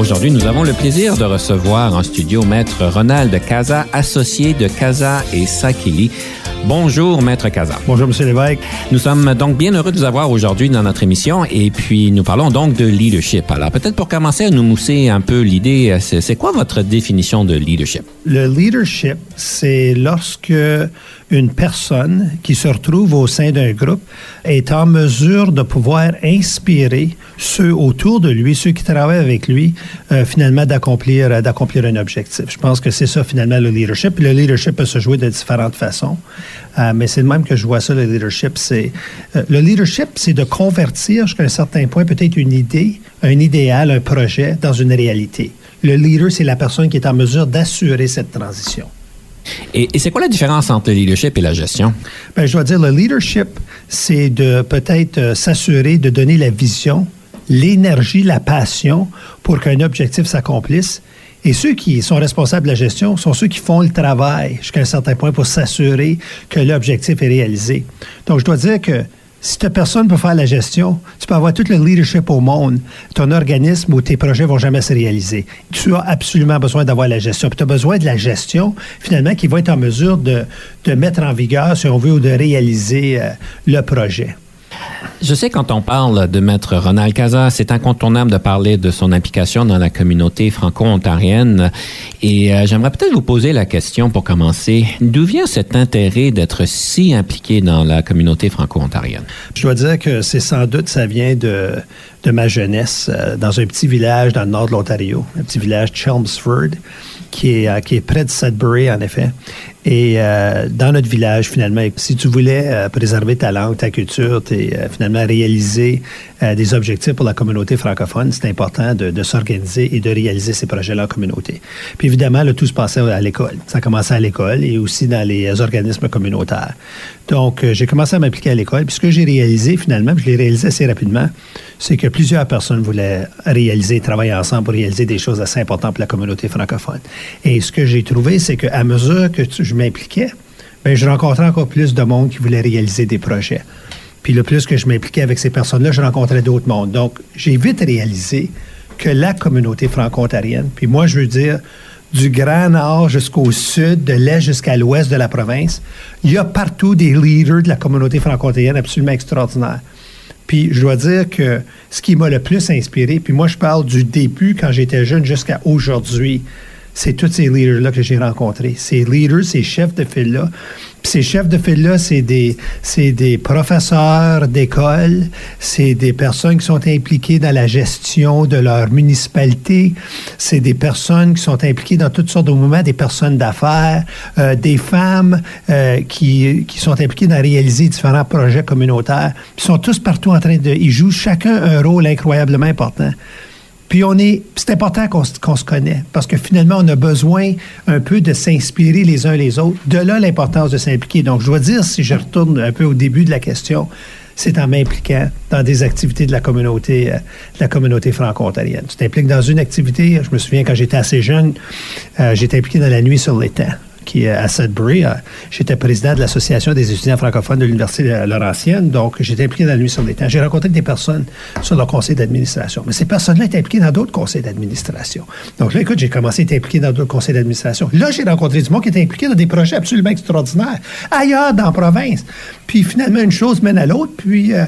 Aujourd'hui, nous avons le plaisir de recevoir en studio Maître Ronald Casa, associé de Casa et Sakili. Bonjour, Maître Casa. Bonjour, Monsieur Lévesque. Nous sommes donc bien heureux de vous avoir aujourd'hui dans notre émission et puis nous parlons donc de leadership. Alors peut-être pour commencer à nous mousser un peu l'idée, c'est quoi votre définition de leadership? Le leadership, c'est lorsque une personne qui se retrouve au sein d'un groupe est en mesure de pouvoir inspirer ceux autour de lui, ceux qui travaillent avec lui, euh, finalement d'accomplir euh, d'accomplir un objectif. Je pense que c'est ça finalement le leadership. Le leadership peut se jouer de différentes façons, euh, mais c'est de même que je vois ça le leadership. C'est le leadership, c'est de convertir jusqu'à un certain point peut-être une idée, un idéal, un projet dans une réalité. Le leader, c'est la personne qui est en mesure d'assurer cette transition. Et, c'est quoi la différence entre le leadership et la gestion? Bien, je dois dire, le leadership, c'est de peut-être euh, s'assurer de donner la vision, l'énergie, la passion pour qu'un objectif s'accomplisse. Et ceux qui sont responsables de la gestion sont ceux qui font le travail jusqu'à un certain point pour s'assurer que l'objectif est réalisé. Donc, je dois dire que si ta personne peut faire la gestion, tu peux avoir tout le leadership au monde. Ton organisme ou tes projets vont jamais se réaliser. Tu as absolument besoin d'avoir la gestion. tu as besoin de la gestion, finalement, qui va être en mesure de, de mettre en vigueur, si on veut, ou de réaliser euh, le projet. Je sais quand on parle de Maître Ronald Casa, c'est incontournable de parler de son implication dans la communauté franco-ontarienne. Et euh, j'aimerais peut-être vous poser la question pour commencer. D'où vient cet intérêt d'être si impliqué dans la communauté franco-ontarienne? Je dois dire que c'est sans doute, ça vient de, de ma jeunesse euh, dans un petit village dans le nord de l'Ontario, un petit village Chelmsford, qui est, euh, qui est près de Sudbury, en effet. Et euh, dans notre village, finalement, si tu voulais euh, préserver ta langue, ta culture, et euh, finalement réaliser des objectifs pour la communauté francophone, c'est important de, s'organiser et de réaliser ces projets-là en communauté. Puis évidemment, tout se passait à l'école. Ça commençait à l'école et aussi dans les organismes communautaires. Donc, j'ai commencé à m'impliquer à l'école. Puis ce que j'ai réalisé, finalement, je l'ai réalisé assez rapidement, c'est que plusieurs personnes voulaient réaliser, travailler ensemble pour réaliser des choses assez importantes pour la communauté francophone. Et ce que j'ai trouvé, c'est qu'à mesure que je bien, je rencontrais encore plus de monde qui voulait réaliser des projets. Puis le plus que je m'impliquais avec ces personnes-là, je rencontrais d'autres mondes. Donc, j'ai vite réalisé que la communauté franco-ontarienne, puis moi, je veux dire, du Grand Nord jusqu'au sud, de l'Est jusqu'à l'Ouest de la province, il y a partout des leaders de la communauté franco-ontarienne absolument extraordinaires. Puis je dois dire que ce qui m'a le plus inspiré, puis moi je parle du début quand j'étais jeune jusqu'à aujourd'hui, c'est tous ces leaders-là que j'ai rencontrés. Ces leaders, ces chefs de file-là. Ces chefs de file-là, c'est des, c'est des professeurs d'école, c'est des personnes qui sont impliquées dans la gestion de leur municipalité, c'est des personnes qui sont impliquées dans toutes sortes de mouvements, des personnes d'affaires, euh, des femmes euh, qui, qui sont impliquées dans réaliser différents projets communautaires. Ils sont tous partout en train de... Ils jouent chacun un rôle incroyablement important. Puis on est, c'est important qu'on, se connaît parce que finalement, on a besoin un peu de s'inspirer les uns les autres. De là l'importance de s'impliquer. Donc, je dois dire, si je retourne un peu au début de la question, c'est en m'impliquant dans des activités de la communauté, euh, la communauté franco-ontarienne. Tu t'impliques dans une activité, je me souviens quand j'étais assez jeune, euh, j'étais impliqué dans la nuit sur l'étang qui est à Sudbury. Euh, j'étais président de l'Association des étudiants francophones de l'Université Laurentienne, donc j'étais impliqué dans nuit sur les temps. J'ai rencontré des personnes sur leur conseil d'administration, mais ces personnes-là étaient impliquées dans d'autres conseils d'administration. Donc là, écoute, j'ai commencé à être impliqué dans d'autres conseils d'administration. Là, j'ai rencontré du monde qui était impliqué dans des projets absolument extraordinaires, ailleurs dans la province. Puis finalement, une chose mène à l'autre, puis... Euh,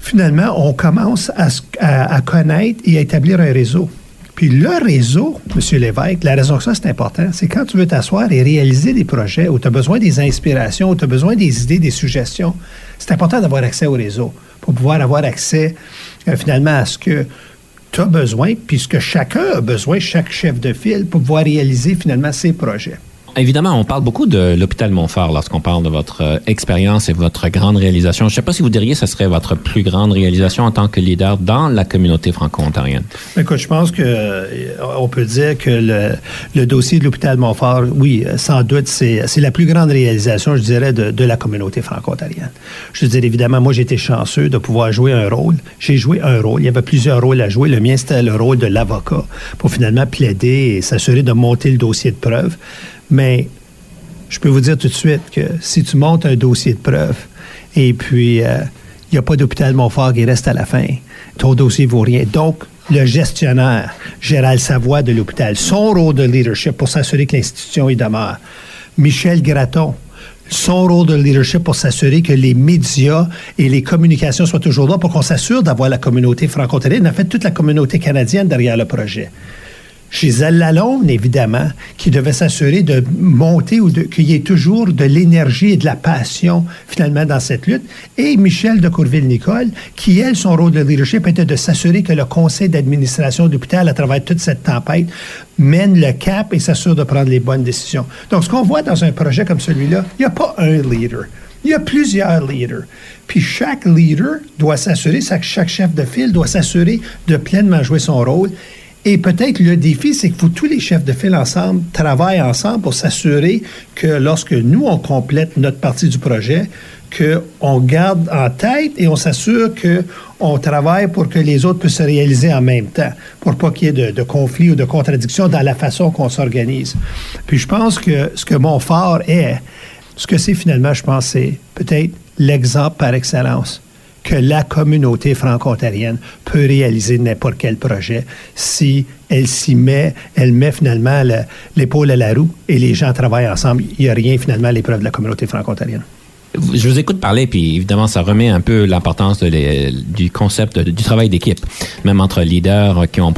finalement, on commence à, connaître et à établir un réseau. Puis le réseau, M. Lévesque, la raison que ça, c'est important, c'est quand tu veux t'asseoir et réaliser des projets où tu as besoin des inspirations, où tu as besoin des idées, des suggestions, c'est important d'avoir accès au réseau pour pouvoir avoir accès euh, finalement à ce que tu as besoin, puis ce que chacun a besoin, chaque chef de file, pour pouvoir réaliser finalement ses projets. Évidemment, on parle beaucoup de l'hôpital Montfort lorsqu'on parle de votre euh, expérience et votre grande réalisation. Je ne sais pas si vous diriez que ce serait votre plus grande réalisation en tant que leader dans la communauté franco-ontarienne. Écoute, je pense que euh, peut dire que le, dossier de l'hôpital Montfort, oui, sans doute, c'est la plus grande réalisation, je dirais, de, de la communauté franco-ontarienne. Je veux dire, évidemment, moi, j'ai été chanceux de pouvoir jouer un rôle. J'ai joué un rôle. Il y avait plusieurs rôles à jouer. Le mien, c'était le rôle de l'avocat pour finalement plaider et s'assurer de monter le dossier de preuve. Mais je peux vous dire tout de suite que si tu montes un dossier de preuve et puis euh, il n'y a pas d'hôpital Montfort qui reste à la fin, ton dossier vaut rien. Donc, le gestionnaire, Gérald Savoie de l'hôpital, son rôle de leadership pour s'assurer que l'institution y demeure. Michel Graton, son rôle de leadership pour s'assurer que les médias et les communications soient toujours là pour qu'on s'assure d'avoir la communauté franco-ontarienne, en fait toute la communauté canadienne derrière le projet. Gisèle Lalonde, évidemment, qui devait s'assurer de monter ou qu'il y ait toujours de l'énergie et de la passion, finalement, dans cette lutte. Et Michel de Courville-Nicole, qui, elle, son rôle de leadership était de s'assurer que le conseil d'administration de l'hôpital, à travers toute cette tempête, mène le cap et s'assure de prendre les bonnes décisions. Donc, ce qu'on voit dans un projet comme celui-là, il n'y a pas un leader. Il y a plusieurs leaders. Puis chaque leader doit s'assurer, chaque chef de file doit s'assurer de pleinement jouer son rôle. Et peut-être le défi, c'est que tous les chefs de file ensemble, travaillent ensemble pour s'assurer que lorsque nous, on complète notre partie du projet, qu'on garde en tête et on s'assure qu'on travaille pour que les autres puissent se réaliser en même temps, pour pas qu'il y ait de, de conflits ou de contradictions dans la façon qu'on s'organise. Puis je pense que ce que Montfort est, ce que c'est finalement, je pense, c'est peut-être l'exemple par excellence que la communauté franco-ontarienne peut réaliser n'importe quel projet si elle s'y met, elle met finalement l'épaule à la roue et les gens travaillent ensemble. Il n'y a rien finalement à l'épreuve de la communauté franco-ontarienne. Je vous écoute parler, puis évidemment, ça remet un peu l'importance du concept du travail d'équipe, même entre leaders qui ont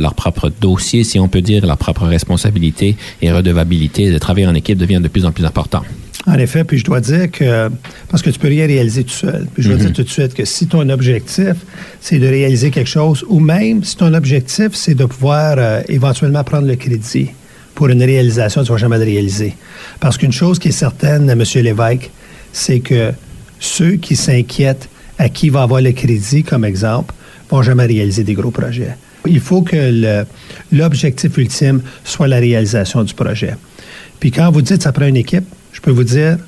leur propre dossier, si on peut dire, leur propre responsabilité et redevabilité de travailler en équipe devient de plus en plus important. En effet, puis je dois dire que, parce que tu peux rien réaliser tout seul, puis je dois dire mhm. tout de suite que si ton objectif, c'est de réaliser quelque chose, ou même si ton objectif, c'est de pouvoir euh, éventuellement prendre le crédit pour une réalisation, tu ne vas jamais le réaliser. Parce qu'une chose qui est certaine, M. Lévesque, c'est que ceux qui s'inquiètent à qui va avoir le crédit, comme exemple, vont jamais réaliser des gros projets. Il faut que l'objectif ultime soit la réalisation du projet. Puis quand vous dites ça prend une équipe, je peux vous dire,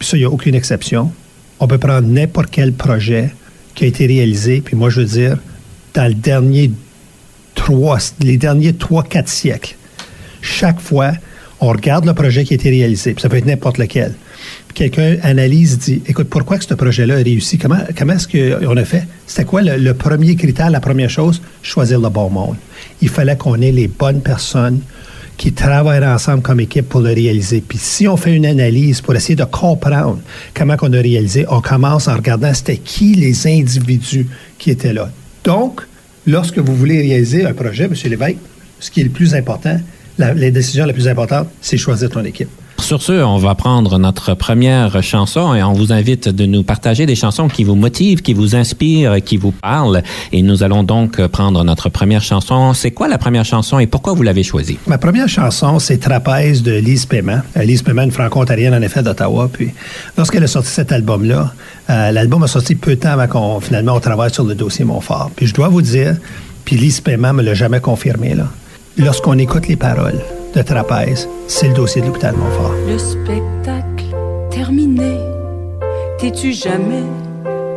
ça, il n'y a aucune exception, on peut prendre n'importe quel projet qui a été réalisé, puis moi, je veux dire, dans les derniers trois, quatre siècles, chaque fois, on regarde le projet qui a été réalisé, puis ça peut être n'importe lequel. Quelqu'un analyse, dit, écoute, pourquoi que ce projet-là a réussi? Comment, comment est-ce qu'on a fait? C'était quoi le, premier critère, la première chose? Choisir le bon monde. Il fallait qu'on ait les bonnes personnes qui travaillent ensemble comme équipe pour le réaliser. Puis si on fait une analyse pour essayer de comprendre comment on a réalisé, on commence en regardant c'était qui les individus qui étaient là. Donc, lorsque vous voulez réaliser un projet, M. Lévesque, ce qui est le plus important, la, les décisions la plus importante, c'est choisir ton équipe. Sur ce, on va prendre notre première chanson et on vous invite de nous partager des chansons qui vous motivent, qui vous inspirent, qui vous parlent. Et nous allons donc prendre notre première chanson. C'est quoi la première chanson et pourquoi vous l'avez choisie? Ma première chanson, c'est Trapèze de Lise Paiement. Euh, Lise Paiement, une franco-ontarienne en effet d'Ottawa. Puis lorsqu'elle a sorti cet album-là, euh, l'album a sorti peu de temps avant qu'on finalement on travaille sur le dossier Montfort. Puis je dois vous dire, puis Lise Paiement me l'a jamais confirmé là. Lorsqu'on écoute les paroles, de trapèze, c'est le dossier de l'hôpital Montfort. Le spectacle terminé, t'es-tu jamais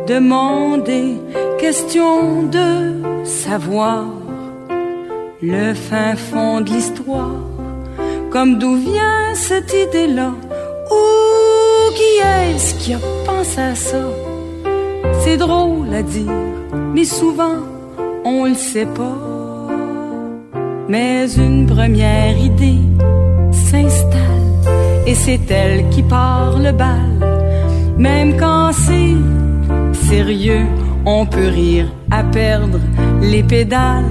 demandé question de savoir le fin fond de l'histoire, comme d'où vient cette idée-là, ou qui est-ce qui a pensé à ça? C'est drôle à dire, mais souvent on le sait pas. Mais une première idée s'installe et c'est elle qui part le bal. Même quand c'est sérieux, on peut rire à perdre les pédales.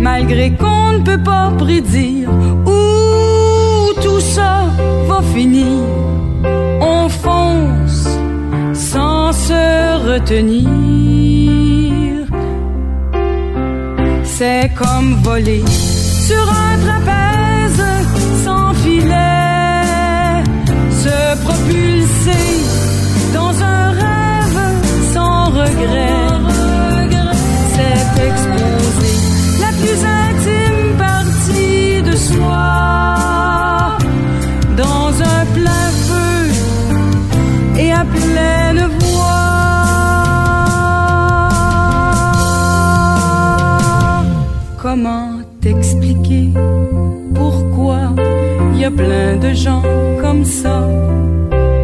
Malgré qu'on ne peut pas prédire où tout ça va finir. On fonce sans se retenir. C'est comme voler sur un trapèze sans filet, se propulser dans un rêve sans regret, c'est exposer la plus intime partie de soi. Dans un plein feu et à pleine voix. Comment t'expliquer pourquoi il y a plein de gens comme ça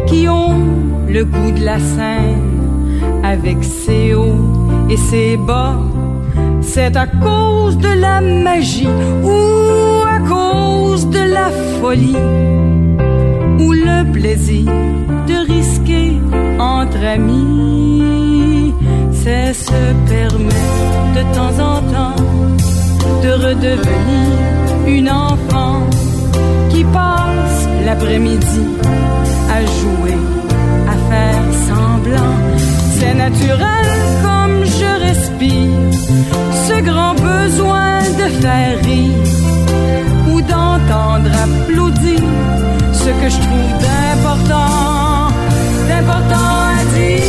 qui ont le goût de la scène avec ses hauts et ses bas. C'est à cause de la magie ou à cause de la folie ou le plaisir de risquer entre amis. C'est se permettre de temps en temps de redevenir une enfant qui passe l'après-midi à jouer, à faire semblant. C'est naturel comme je respire ce grand besoin de faire rire ou d'entendre applaudir ce que je trouve d'important, d'important à dire.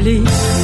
Comme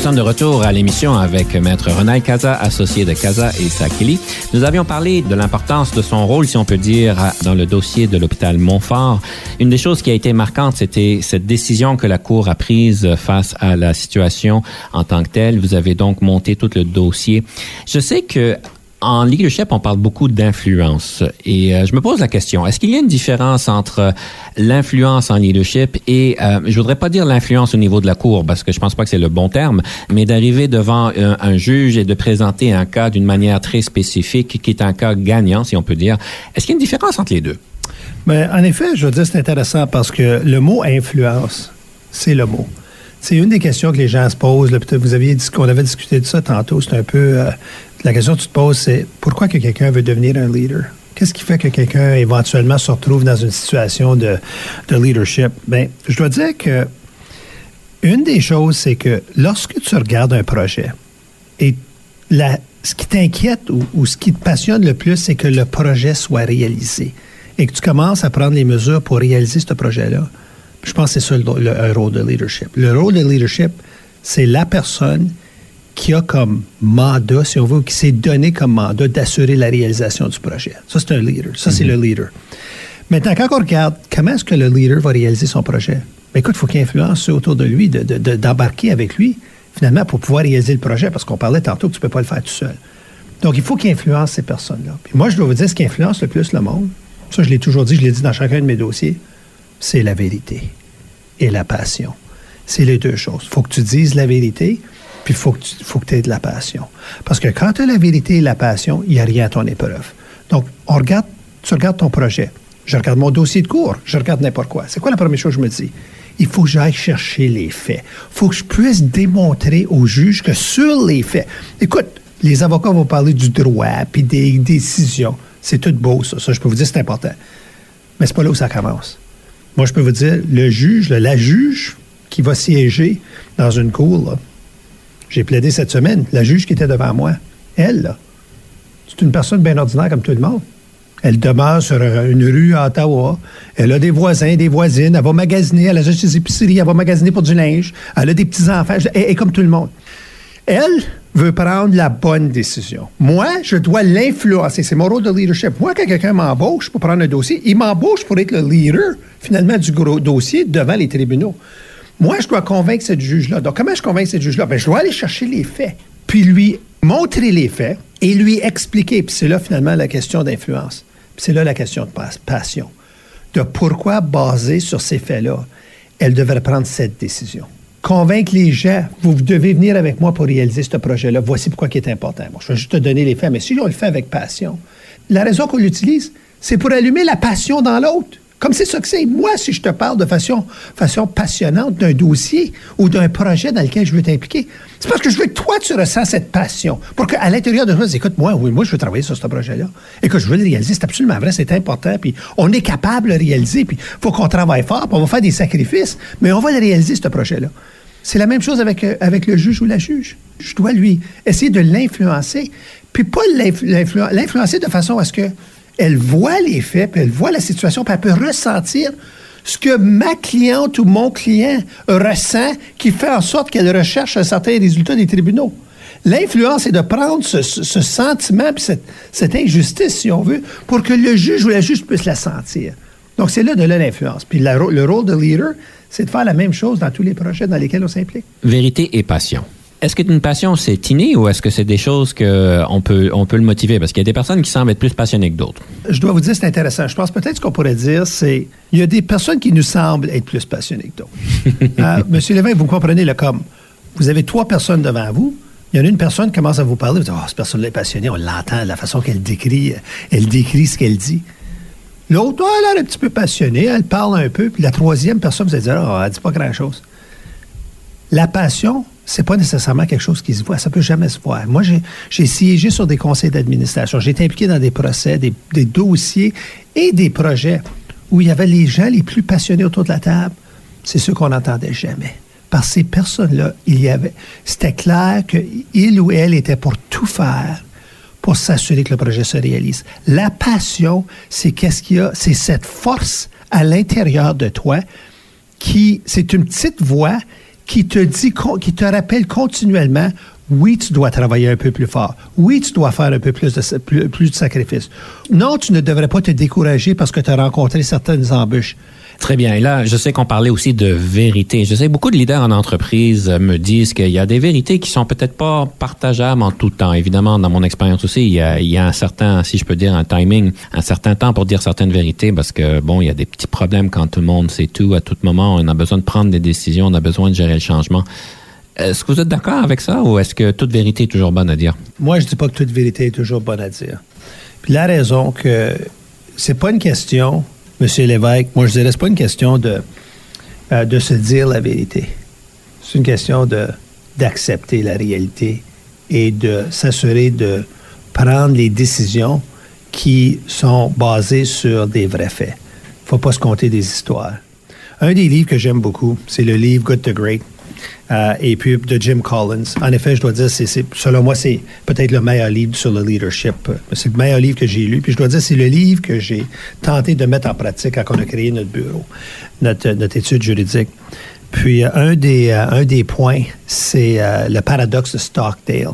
sommes de retour à l'émission avec Maître Ronald Casa, associé de Casa et Sakili. Nous avions parlé de l'importance de son rôle, si on peut dire, dans le dossier de l'hôpital Montfort. Une des choses qui a été marquante, c'était cette décision que la Cour a prise face à la situation en tant que telle. Vous avez donc monté tout le dossier. Je sais que en leadership, on parle beaucoup d'influence. Et euh, je me pose la question, est-ce qu'il y a une différence entre l'influence en leadership et, euh, je voudrais pas dire l'influence au niveau de la cour, parce que je pense pas que c'est le bon terme, mais d'arriver devant un, un, juge et de présenter un cas d'une manière très spécifique, qui est un cas gagnant, si on peut dire. Est-ce qu'il y a une différence entre les deux? Mais en effet, je veux dire, c'est intéressant parce que le mot influence, c'est le mot. C'est une des questions que les gens se posent. Là, vous aviez dit qu'on avait discuté de ça tantôt. C'est un peu euh, la question que tu te poses, c'est pourquoi que quelqu'un veut devenir un leader? Qu'est-ce qui fait que quelqu'un éventuellement se retrouve dans une situation de, de leadership? Ben, je dois dire que une des choses, c'est que lorsque tu regardes un projet et ce qui t'inquiète ou, ce qui te passionne le plus, c'est que le projet soit réalisé et que tu commences à prendre les mesures pour réaliser ce projet-là. Je pense que c'est ça le, le, rôle de leadership. Le rôle de leadership, c'est la personne qui a comme mandat, si on veut, qui s'est donné comme mandat d'assurer la réalisation du projet. Ça, c'est un leader. Ça, mm -hmm. c'est le leader. Maintenant, quand on regarde comment est-ce que le leader va réaliser son projet, bien, écoute, il faut qu'il influence ceux autour de lui, d'embarquer de, de, avec lui, finalement, pour pouvoir réaliser le projet, parce qu'on parlait tantôt que tu ne peux pas le faire tout seul. Donc, il faut qu'il influence ces personnes-là. Puis moi, je dois vous dire, ce qui influence le plus le monde, ça, je l'ai toujours dit, je l'ai dit dans chacun de mes dossiers, c'est la vérité et la passion. C'est les deux choses. Il faut que tu dises la vérité, puis il faut que tu aies de la passion. Parce que quand tu as la vérité et la passion, il n'y a rien à ton épreuve. Donc, on regarde, tu regardes ton projet. Je regarde mon dossier de cours, je regarde n'importe quoi. C'est quoi la première chose que je me dis? il faut que j'aille chercher les faits. Il faut que je puisse démontrer au juge que sur les faits, écoute, les avocats vont parler du droit, puis des décisions. C'est tout beau, ça. Ça, je peux vous dire, c'est important. Mais c'est pas là où ça commence. Moi, je peux vous dire, le juge, la juge qui va siéger dans une cour, j'ai plaidé cette semaine, la juge qui était devant moi, elle, c'est une personne bien ordinaire comme tout le monde. Elle demeure sur une rue à Ottawa. Elle a des voisins, des voisines. Elle va magasiner. Elle a des épiceries. Elle va magasiner pour du linge. Elle a des petits-enfants. Elle est comme tout le monde. Elle veut prendre la bonne décision. Moi, je dois l'influencer. C'est mon rôle de leadership. Moi, quand quelqu'un m'embauche pour prendre un dossier, il m'embauche pour être le leader, finalement, du gros dossier devant les tribunaux. Moi, je dois convaincre ce juge-là. Donc, comment je convainc ce juge-là? Ben, je dois aller chercher les faits, puis lui montrer les faits et lui expliquer. Puis c'est là, finalement, la question d'influence. Puis c'est là la question de passion. De pourquoi, basé sur ces faits-là, elle devrait prendre cette décision? Convaincre les gens, vous devez venir avec moi pour réaliser ce projet-là. Voici pourquoi il est important. Bon, je vais juste te donner les faits, mais si on le fait avec passion, la raison qu'on l'utilise, c'est pour allumer la passion dans l'autre. Comme c'est ça que c'est. Moi, si je te parle de façon, façon passionnante d'un dossier ou d'un projet dans lequel je veux t'impliquer, c'est parce que je veux que toi, tu ressens cette passion. Pour qu'à l'intérieur de toi, écoute, moi, oui, moi, je veux travailler sur ce projet-là. Et que je veux le réaliser. C'est absolument vrai, c'est important. Puis on est capable de le réaliser. Puis il faut qu'on travaille fort. Puis on va faire des sacrifices. Mais on va le réaliser, ce projet-là. C'est la même chose avec, euh, avec le juge ou la juge. Je dois lui essayer de l'influencer. Puis pas l'influencer de façon à ce que elle voit les faits, puis elle voit la situation, puis elle peut ressentir ce que ma cliente ou mon client ressent qui fait en sorte qu'elle recherche un certain résultat des tribunaux. L'influence est de prendre ce, sentiment, puis cette, injustice, si on veut, pour que le juge ou la juge puisse la sentir. Donc, c'est là de l'influence. Puis le rôle de leader, c'est de faire la même chose dans tous les projets dans lesquels on s'implique. Vérité et passion. Est-ce qu'une passion, c'est inné ou est-ce que c'est des choses qu'on peut, on peut le motiver? Parce qu'il y a des personnes qui semblent être plus passionnées que d'autres. Je dois vous dire, c'est intéressant. Je pense peut-être ce qu'on pourrait dire, c'est il y a des personnes qui nous semblent être plus passionnées que d'autres. euh, Monsieur Lévin, vous comprenez le comme. Vous avez trois personnes devant vous. Il y en a une personne qui commence à vous parler. Vous dites, oh, cette personne-là est passionnée. On l'entend, la façon qu'elle décrit, elle décrit ce qu'elle dit. L'autre, oh, elle est un petit peu passionnée, elle parle un peu. Puis la troisième personne, vous allez dire, oh, elle dit pas grand-chose. La passion, c'est pas nécessairement quelque chose qui se voit. Ça peut jamais se voir. Moi, j'ai siégé sur des conseils d'administration. J'ai été impliqué dans des procès, des, dossiers et des projets où il y avait les gens les plus passionnés autour de la table. C'est ceux qu'on n'entendait jamais. Par ces personnes-là, il y avait, c'était clair qu'il ou elle était pour tout faire pour s'assurer que le projet se réalise. La passion, c'est qu'est-ce qu'il y a, c'est cette force à l'intérieur de toi qui, c'est une petite voix qui te rappelle continuellement, oui, tu dois travailler un peu plus fort. Oui, tu dois faire un peu plus de, plus de sacrifices. Non, tu ne devrais pas te décourager parce que tu as rencontré certaines embûches. Très bien. Et là, je sais qu'on parlait aussi de vérité. Je sais beaucoup de leaders en entreprise me disent qu'il y a des vérités qui sont peut-être pas partageables en tout temps. Évidemment, dans mon expérience aussi, il y, a, il y a un certain, si je peux dire, un timing, un certain temps pour dire certaines vérités parce que, bon, il y a des petits problèmes quand tout le monde sait tout à tout moment. On a besoin de prendre des décisions, on a besoin de gérer le changement. Est-ce que vous êtes d'accord avec ça ou est-ce que toute vérité est toujours bonne à dire? Moi, je dis pas que toute vérité est toujours bonne à dire. Puis la raison que c'est pas une question M. Lévesque, moi je dirais, c'est pas une question de, euh, de se dire la vérité. C'est une question d'accepter la réalité et de s'assurer de prendre les décisions qui sont basées sur des vrais faits. Il ne faut pas se compter des histoires. Un des livres que j'aime beaucoup, c'est le livre Good to Great euh, et puis de Jim Collins. En effet, je dois dire, selon moi, c'est peut-être le meilleur livre sur le leadership. C'est le meilleur livre que j'ai lu. Puis je dois dire, c'est le livre que j'ai tenté de mettre en pratique quand on a créé notre bureau, notre, notre étude juridique. Puis euh, un, des, euh, un des points, c'est le paradoxe de Stockdale.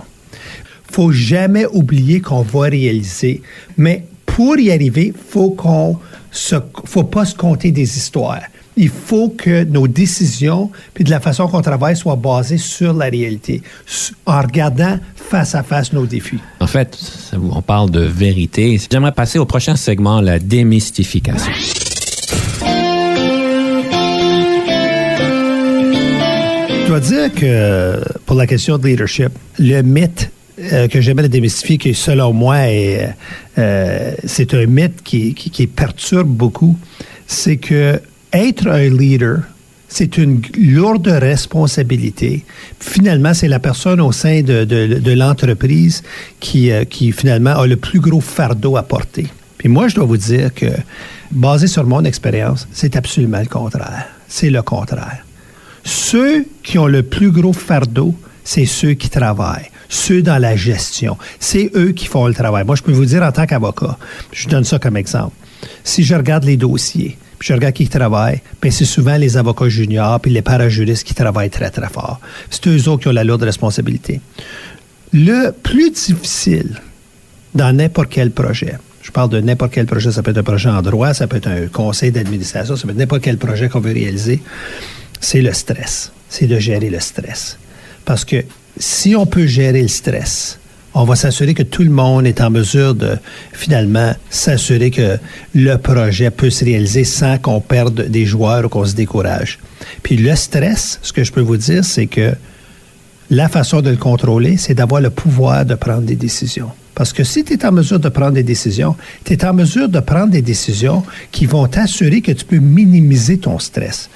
faut jamais oublier qu'on va réaliser, mais pour y arriver, faut qu'on se, faut pas se compter des histoires il faut que nos décisions puis de la façon qu'on travaille soient basées sur la réalité, en regardant face à face nos défis. En fait, on parle de vérité. J'aimerais passer au prochain segment, la démystification. Je dois dire que pour la question de leadership, le mythe euh, que j'aimerais démystifier, qui selon moi est, euh, c'est un mythe qui, qui perturbe beaucoup, c'est que être un leader, c'est une lourde responsabilité. Finalement, c'est la personne au sein de, de, l'entreprise qui, euh, qui, finalement, a le plus gros fardeau à porter. Puis moi, je dois vous dire que, basé sur mon expérience, c'est absolument le contraire. C'est le contraire. Ceux qui ont le plus gros fardeau, c'est ceux qui travaillent, ceux dans la gestion. C'est eux qui font le travail. Moi, je peux vous dire en tant qu'avocat, je donne ça comme exemple. Si je regarde les dossiers, puis je regarde qui travaille, ben c'est souvent les avocats juniors puis les parajuristes qui travaillent très, très fort. C'est eux autres qui ont la lourde responsabilité. Le plus difficile dans n'importe quel projet, je parle de n'importe quel projet, ça peut être un projet en droit, ça peut être un conseil d'administration, ça peut être n'importe quel projet qu'on veut réaliser, c'est le stress. C'est de gérer le stress. Parce que si on peut gérer le stress, on va s'assurer que tout le monde est en mesure de finalement s'assurer que le projet peut se réaliser sans qu'on perde des joueurs ou qu'on se décourage. Puis le stress, ce que je peux vous dire, c'est que la façon de le contrôler, c'est d'avoir le pouvoir de prendre des décisions. Parce que si tu es en mesure de prendre des décisions, tu es en mesure de prendre des décisions qui vont t'assurer que tu peux minimiser ton stress.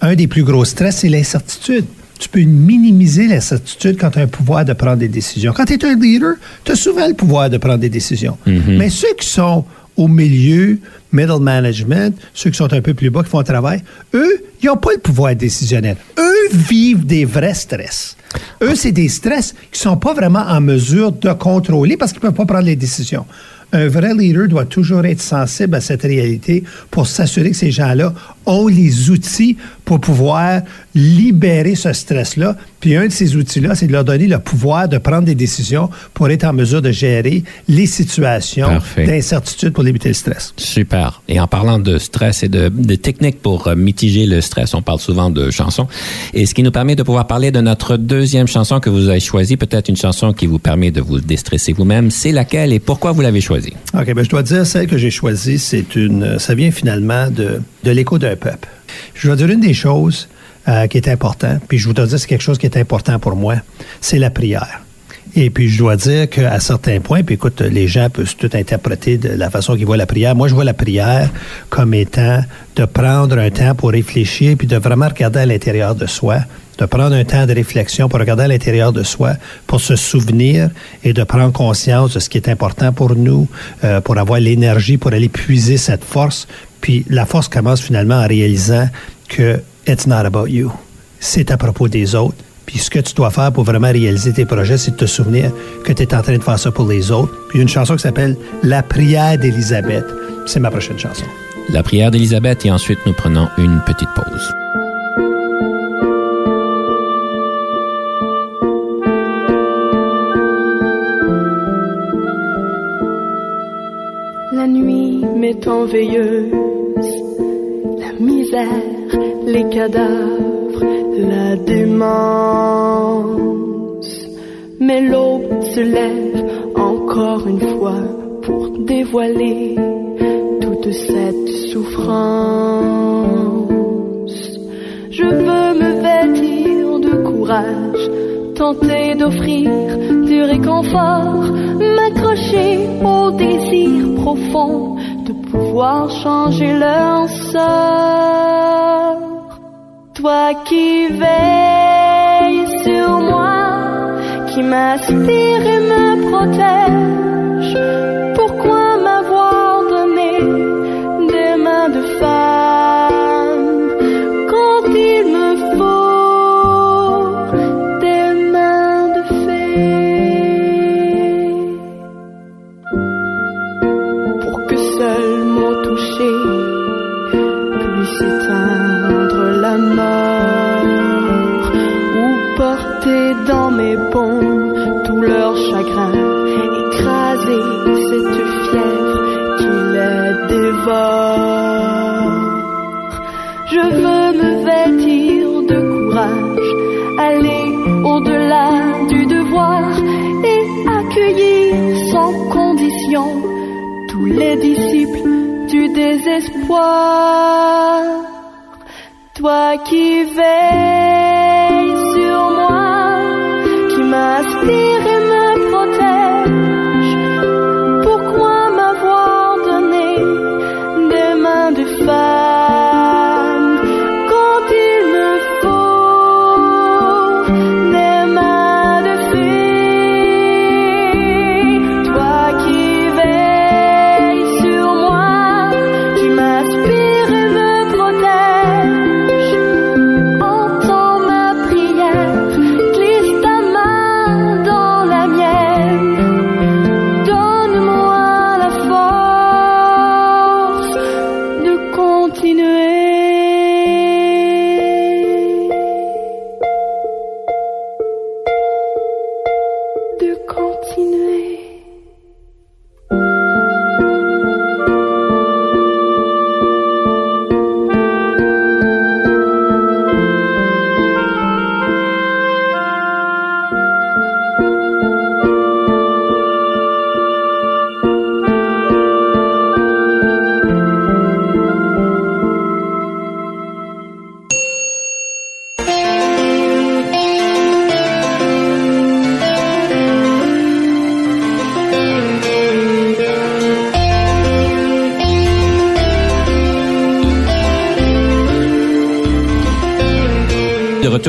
Un des plus gros stress, c'est l'incertitude tu peux minimiser l'incertitude quand tu as un pouvoir de prendre des décisions. Quand tu es un leader, tu as souvent le pouvoir de prendre des décisions. Mhm. Mais ceux qui sont au milieu, middle management, ceux qui sont un peu plus bas, qui font le travail, eux, ils n'ont pas le pouvoir décisionnel. Eux vivent des vrais stress. Eux, c'est des stress qui ne sont pas vraiment en mesure de contrôler parce qu'ils ne peuvent pas prendre les décisions un vrai leader doit toujours être sensible à cette réalité pour s'assurer que ces gens-là ont les outils pour pouvoir libérer ce stress-là. Puis un de ces outils-là, c'est de leur donner le pouvoir de prendre des décisions pour être en mesure de gérer les situations d'incertitude pour limiter le stress. Super. Et en parlant de stress et de, techniques pour euh, mitiger le stress, on parle souvent de chansons. Et ce qui nous permet de pouvoir parler de notre deuxième chanson que vous avez choisie, peut-être une chanson qui vous permet de vous déstresser vous-même. C'est laquelle et pourquoi vous l'avez choisie? OK, ben je dois dire, celle que j'ai choisie, c'est une, ça vient finalement de, de l'écho d'un peuple. Je dois dire une des choses euh, qui est importante, puis je vous dois dire c'est quelque chose qui est important pour moi, c'est la prière. Et puis, je dois dire qu'à certains points, puis écoute, les gens peuvent tout interpréter de la façon qu'ils voient la prière. Moi, je vois la prière comme étant de prendre un temps pour réfléchir, puis de vraiment regarder à l'intérieur de soi, de prendre un temps de réflexion pour regarder à l'intérieur de soi, pour se souvenir et de prendre conscience de ce qui est important pour nous, euh, pour avoir l'énergie, pour aller puiser cette force. Puis la force commence finalement en réalisant que it's not about you. C'est à propos des autres. Puis ce que tu dois faire pour vraiment réaliser tes projets, c'est de te souvenir que tu es en train de faire ça pour les autres. Puis une chanson qui s'appelle La prière d'Élisabeth. C'est ma prochaine chanson. La prière d'Élisabeth et ensuite nous prenons une petite pause. en veilleuse, les cadavres, la démence. Mais l'aube se lève encore une fois pour dévoiler toute cette souffrance. Je veux me vêtir de courage, tenter d'offrir du réconfort, m'accrocher au désir profond pouvoir changer leur sort. Toi qui veilles sur moi, qui m'aspire et me protège, désespoir. Toi qui veilles sur moi, qui m'inspire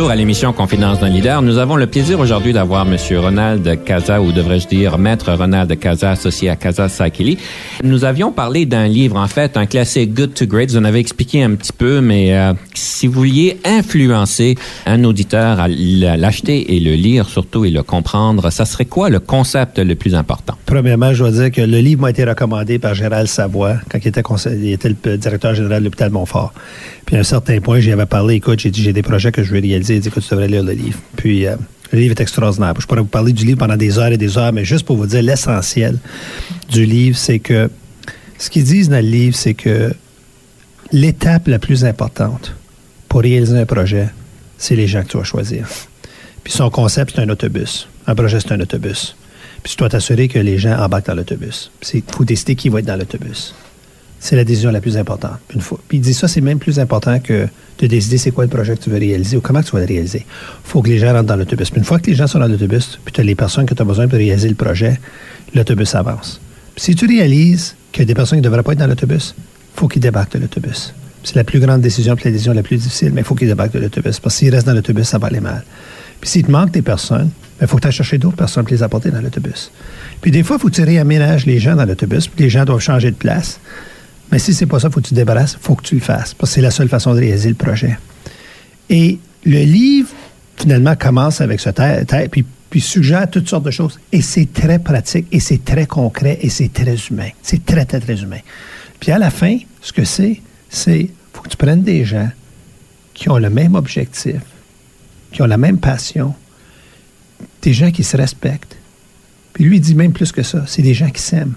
retour à l'émission Confidence d'un leader. Nous avons le plaisir aujourd'hui d'avoir M. Ronald Casa, ou devrais-je dire Maître Ronald Casa, associé à Casa Sakili. Nous avions parlé d'un livre, en fait, un classique Good to Great. Vous en avez expliqué un petit peu, mais euh, si vous vouliez influencer un auditeur à l'acheter et le lire surtout et le comprendre, ça serait quoi le concept le plus important? Premièrement, je dois dire que le livre m'a été recommandé par Gérald Savoie quand il était, il était le directeur général de l'hôpital Montfort. Puis à un certain point, j'y avais parlé, écoute, j'ai dit, j'ai des projets que je veux réaliser. Il dit, écoute, tu devrais lire le livre. Puis euh, le livre est extraordinaire. Je pourrais vous parler du livre pendant des heures et des heures, mais juste pour vous dire l'essentiel du livre, c'est que ce qu'ils disent dans le livre, c'est que l'étape la plus importante pour réaliser un projet, c'est les gens que tu vas choisir. Puis son concept, c'est un autobus. Un projet, c'est un autobus. Puis tu dois t'assurer que les gens embarquent dans l'autobus. Il faut décider qui va être dans l'autobus. C'est la décision la plus importante. Une fois. Puis il dit ça, c'est même plus important que de décider c'est quoi le projet que tu veux réaliser ou comment tu vas le réaliser. Il faut que les gens rentrent dans l'autobus. Puis une fois que les gens sont dans l'autobus, puis tu as les personnes que tu as besoin pour réaliser le projet, l'autobus avance. Puis si tu réalises qu'il y a des personnes qui ne devraient pas être dans l'autobus, il faut qu'ils débarquent de l'autobus. C'est la plus grande décision, puis la décision la plus difficile, mais il faut qu'ils débarquent de l'autobus. Parce que s'ils restent dans l'autobus, ça va aller mal. Puis s'il te manque des personnes, il ben, faut que tu ailles chercher d'autres personnes pour les apporter dans l'autobus. Puis des fois, il faut que tu réaménages les gens dans l'autobus, puis les gens doivent changer de place. Mais si c'est pas ça, il faut que tu te débarrasses, il faut que tu le fasses, parce que c'est la seule façon de réaliser le projet. Et le livre, finalement, commence avec ce tête, puis, puis suggère toutes sortes de choses. Et c'est très pratique, et c'est très concret, et c'est très humain. C'est très, très, très humain. Puis à la fin, ce que c'est, c'est faut que tu prennes des gens qui ont le même objectif, qui ont la même passion, des gens qui se respectent. Puis lui, il dit même plus que ça, c'est des gens qui s'aiment.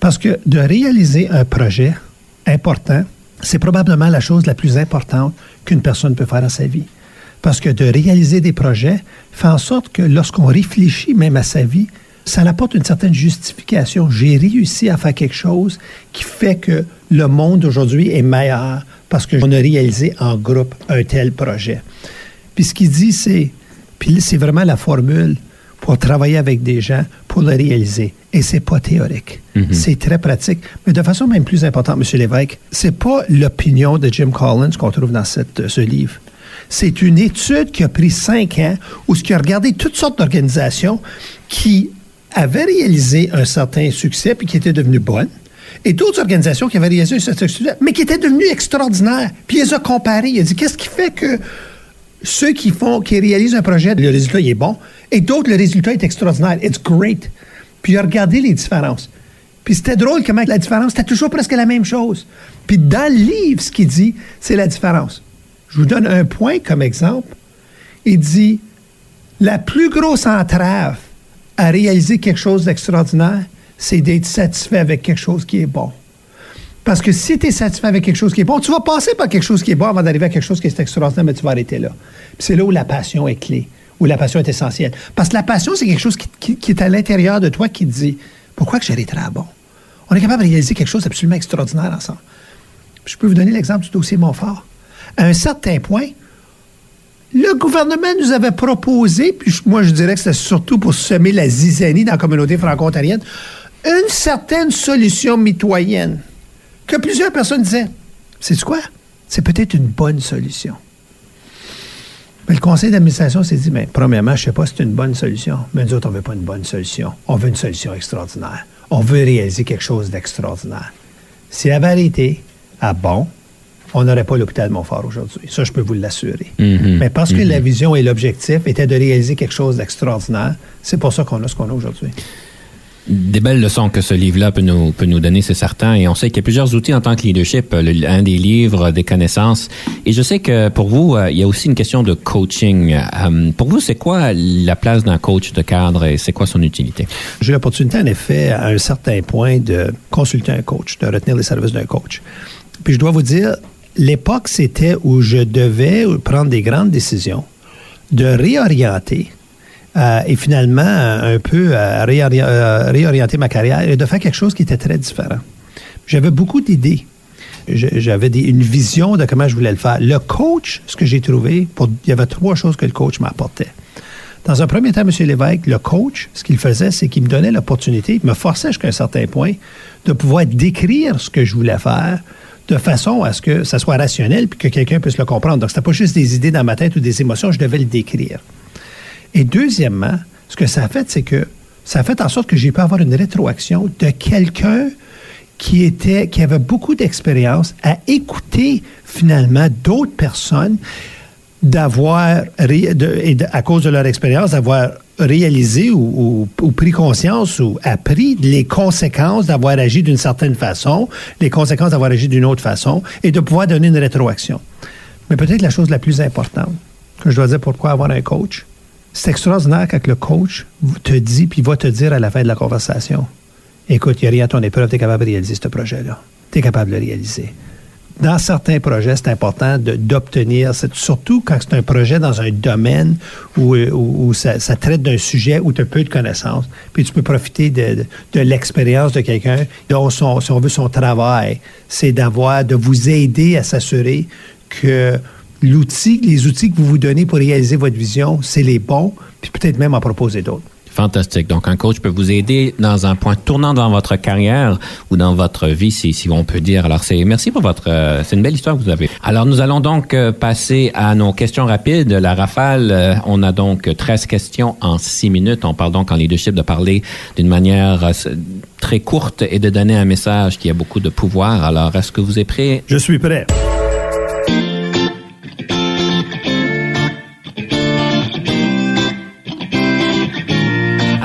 Parce que de réaliser un projet important, c'est probablement la chose la plus importante qu'une personne peut faire dans sa vie. Parce que de réaliser des projets fait en sorte que lorsqu'on réfléchit même à sa vie, ça apporte une certaine justification. J'ai réussi à faire quelque chose qui fait que le monde aujourd'hui est meilleur parce que on a réalisé en groupe un tel projet. Puis ce qu'il dit, c'est, puis c'est vraiment la formule pour travailler avec des gens pour le réaliser. Et c'est pas théorique. Mhm. C'est très pratique. Mais de façon même plus importante, M. Lévesque, c'est pas l'opinion de Jim Collins qu'on trouve dans cette, ce livre. C'est une étude qui a pris cinq ans où ce qui a regardé toutes sortes d'organisations qui avaient réalisé un certain succès puis qui étaient devenues bonnes et d'autres organisations qui avaient réalisé un certain succès, mais qui étaient devenues extraordinaires. Puis il les a comparées. Il a dit qu'est-ce qui fait que ceux qui font, qui réalisent un projet, le résultat est bon, et d'autres, le résultat est extraordinaire. It's great. Puis regardé les différences. Puis c'était drôle comment la différence, c'était toujours presque la même chose. Puis dans le livre, ce qu'il dit, c'est la différence. Je vous donne un point comme exemple. Il dit, la plus grosse entrave à réaliser quelque chose d'extraordinaire, c'est d'être satisfait avec quelque chose qui est bon. Parce que si tu es satisfait avec quelque chose qui est bon, tu vas passer par quelque chose qui est bon avant d'arriver à quelque chose qui est extraordinaire, mais tu vas arrêter là. c'est là où la passion est clé, où la passion est essentielle. Parce que la passion, c'est quelque chose qui, est à l'intérieur de toi qui te dit pourquoi que j'arrêterai à bon? On est capable de réaliser quelque chose d'absolument extraordinaire ensemble. Je peux vous donner l'exemple du dossier Montfort. À un certain point, le gouvernement nous avait proposé, puis moi je dirais que c'était surtout pour semer la zizanie dans la communauté franco-ontarienne, une certaine solution mitoyenne que plusieurs personnes disaient, c'est quoi? C'est peut-être une bonne solution. Mais le conseil d'administration s'est dit, mais premièrement, je ne sais pas si c'est une bonne solution, mais nous autres, on ne veut pas une bonne solution. On veut une solution extraordinaire. On veut réaliser quelque chose d'extraordinaire. Si la vérité a bon, on n'aurait pas l'hôpital Montfort aujourd'hui. Ça, je peux vous l'assurer. Mm-hmm. Mais parce que la vision et l'objectif étaient de réaliser quelque chose d'extraordinaire, c'est pour ça qu'on a ce qu'on a aujourd'hui. Des belles leçons que ce livre-là peut nous, peut nous donner, c'est certain. Et on sait qu'il y a plusieurs outils en tant que leadership, le- un des livres, des connaissances. Et je sais que pour vous, euh, il y a aussi une question de coaching. Euh, pour vous, c'est quoi la place d'un coach de cadre et c'est quoi son utilité? J'ai l'opportunité, en effet, à un certain point, de consulter un coach, de retenir les services d'un coach. Puis je dois vous dire, l'époque, c'était où je devais prendre des grandes décisions, de réorienter euh, et finalement un peu euh, réori- euh, réorienter ma carrière et de faire quelque chose qui était très différent. J'avais beaucoup d'idées. J'avais une vision de comment je voulais le faire. Le coach, ce que j'ai trouvé, il y avait trois choses que le coach m'apportait. Dans un premier temps, M. Lévesque, le coach, ce qu'il faisait, c'est qu'il me donnait l'opportunité, il me forçait jusqu'à un certain point de pouvoir décrire ce que je voulais faire, de façon à ce que ça soit rationnel puis que quelqu'un puisse le comprendre. Donc, c'était pas juste des idées dans ma tête ou des émotions, je devais le décrire. Et deuxièmement, ce que ça a fait, c'est que ça a fait en sorte que j'ai pu avoir une rétroaction de quelqu'un qui était, qui avait beaucoup d'expérience à écouter finalement d'autres personnes d'avoir, à cause de leur expérience, d'avoir réalisé ou, pris conscience ou appris les conséquences d'avoir agi d'une certaine façon, les conséquences d'avoir agi d'une autre façon, et de pouvoir donner une rétroaction. Mais peut-être la chose la plus importante que je dois dire pourquoi avoir un coach, c'est extraordinaire quand le coach te dit puis va te dire à la fin de la conversation, écoute, il n'y a rien à ton épreuve, tu es capable de réaliser ce projet-là. Tu es capable de le réaliser dans certains projets, c'est important d'obtenir, surtout quand c'est un projet dans un domaine où, où, ça, traite d'un sujet où tu as peu de connaissances, puis tu peux profiter de, de, l'expérience de quelqu'un dont, son, si on veut, son travail, c'est d'avoir, de vous aider à s'assurer que l'outil, les outils que vous vous donnez pour réaliser votre vision, c'est les bons, puis peut-être même en proposer d'autres. Fantastique. Donc, un coach peut vous aider dans un point tournant dans votre carrière ou dans votre vie, si, si on peut dire. Alors, c'est merci pour votre. Euh, c'est une belle histoire que vous avez. Alors, nous allons donc euh, passer à nos questions rapides. La rafale, euh, on a donc 13 questions en 6 minutes. On parle donc en leadership de parler d'une manière très courte et de donner un message qui a beaucoup de pouvoir. Alors, est-ce que vous êtes prêt? Je suis prêt.